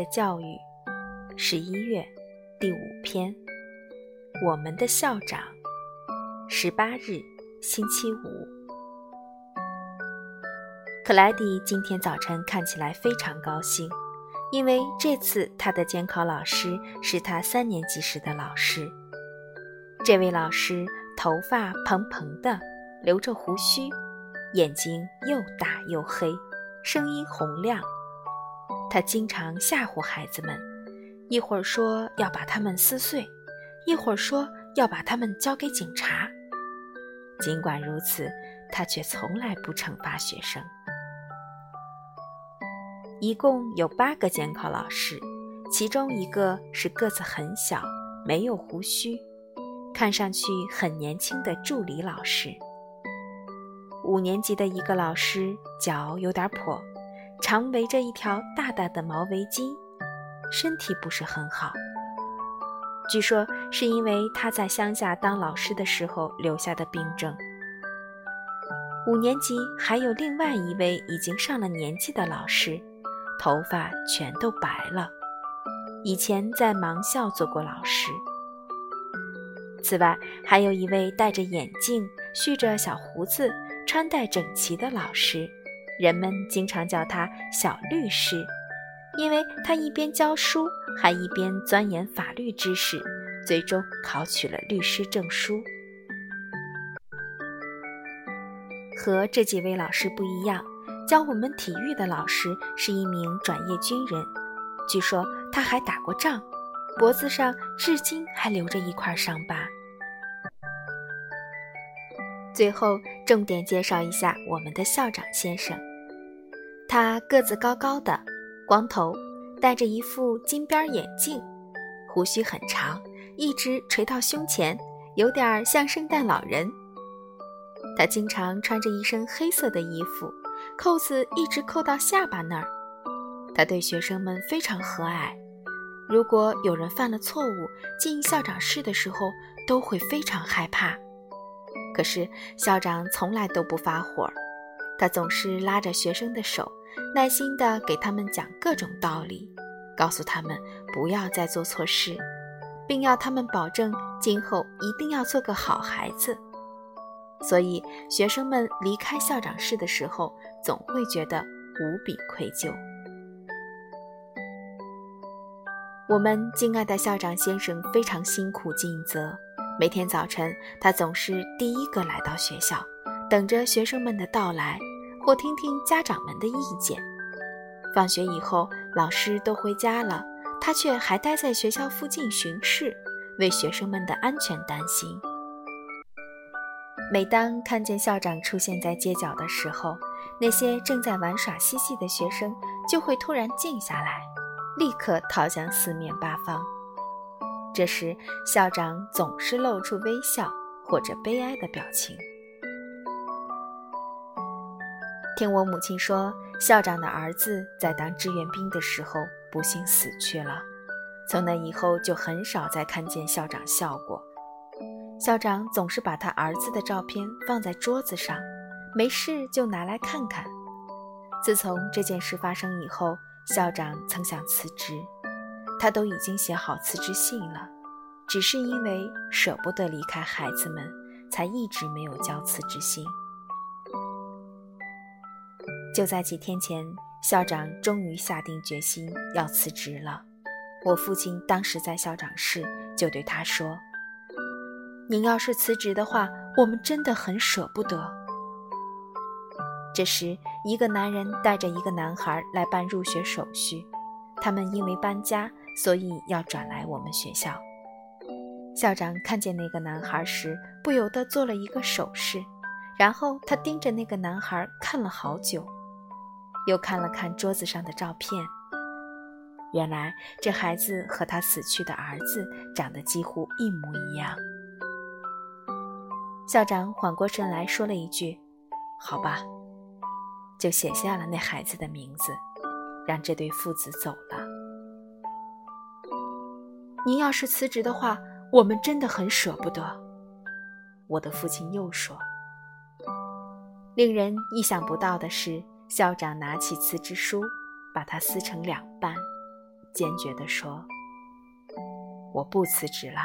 的教育，十一月第五篇。我们的校长，十八日，星期五。克莱迪今天早晨看起来非常高兴，因为这次他的监考老师是他三年级时的老师。这位老师头发蓬蓬的，留着胡须，眼睛又大又黑，声音洪亮。他经常吓唬孩子们，一会儿说要把他们撕碎。一会儿说要把他们交给警察，尽管如此，他却从来不惩罚学生。一共有八个监考老师，其中一个是个子很小、没有胡须、看上去很年轻的助理老师。五年级的一个老师脚有点跛，常围着一条大大的毛围巾，身体不是很好。据说是因为他在乡下当老师的时候留下的病症。五年级还有另外一位已经上了年纪的老师，头发全都白了，以前在盲校做过老师。此外，还有一位戴着眼镜、蓄着小胡子、穿戴整齐的老师，人们经常叫他“小律师”。因为他一边教书，还一边钻研法律知识，最终考取了律师证书。和这几位老师不一样，教我们体育的老师是一名转业军人，据说他还打过仗，脖子上至今还留着一块伤疤。最后，重点介绍一下我们的校长先生，他个子高高的。光头，戴着一副金边眼镜，胡须很长，一直垂到胸前，有点像圣诞老人。他经常穿着一身黑色的衣服，扣子一直扣到下巴那儿。他对学生们非常和蔼，如果有人犯了错误，进校长室的时候都会非常害怕。可是校长从来都不发火，他总是拉着学生的手。耐心地给他们讲各种道理，告诉他们不要再做错事，并要他们保证今后一定要做个好孩子。所以，学生们离开校长室的时候，总会觉得无比愧疚。我们敬爱的校长先生非常辛苦尽责，每天早晨他总是第一个来到学校，等着学生们的到来。或听听家长们的意见。放学以后，老师都回家了，他却还待在学校附近巡视，为学生们的安全担心。每当看见校长出现在街角的时候，那些正在玩耍嬉戏的学生就会突然静下来，立刻逃向四面八方。这时，校长总是露出微笑或者悲哀的表情。听我母亲说，校长的儿子在当志愿兵的时候不幸死去了。从那以后，就很少再看见校长笑过。校长总是把他儿子的照片放在桌子上，没事就拿来看看。自从这件事发生以后，校长曾想辞职，他都已经写好辞职信了，只是因为舍不得离开孩子们，才一直没有交辞职信。就在几天前，校长终于下定决心要辞职了。我父亲当时在校长室，就对他说：“您要是辞职的话，我们真的很舍不得。”这时，一个男人带着一个男孩来办入学手续，他们因为搬家，所以要转来我们学校。校长看见那个男孩时，不由得做了一个手势，然后他盯着那个男孩看了好久。又看了看桌子上的照片，原来这孩子和他死去的儿子长得几乎一模一样。校长缓过神来说了一句：“好吧。”就写下了那孩子的名字，让这对父子走了。您要是辞职的话，我们真的很舍不得。”我的父亲又说。令人意想不到的是。校长拿起辞职书，把它撕成两半，坚决地说：“我不辞职了。”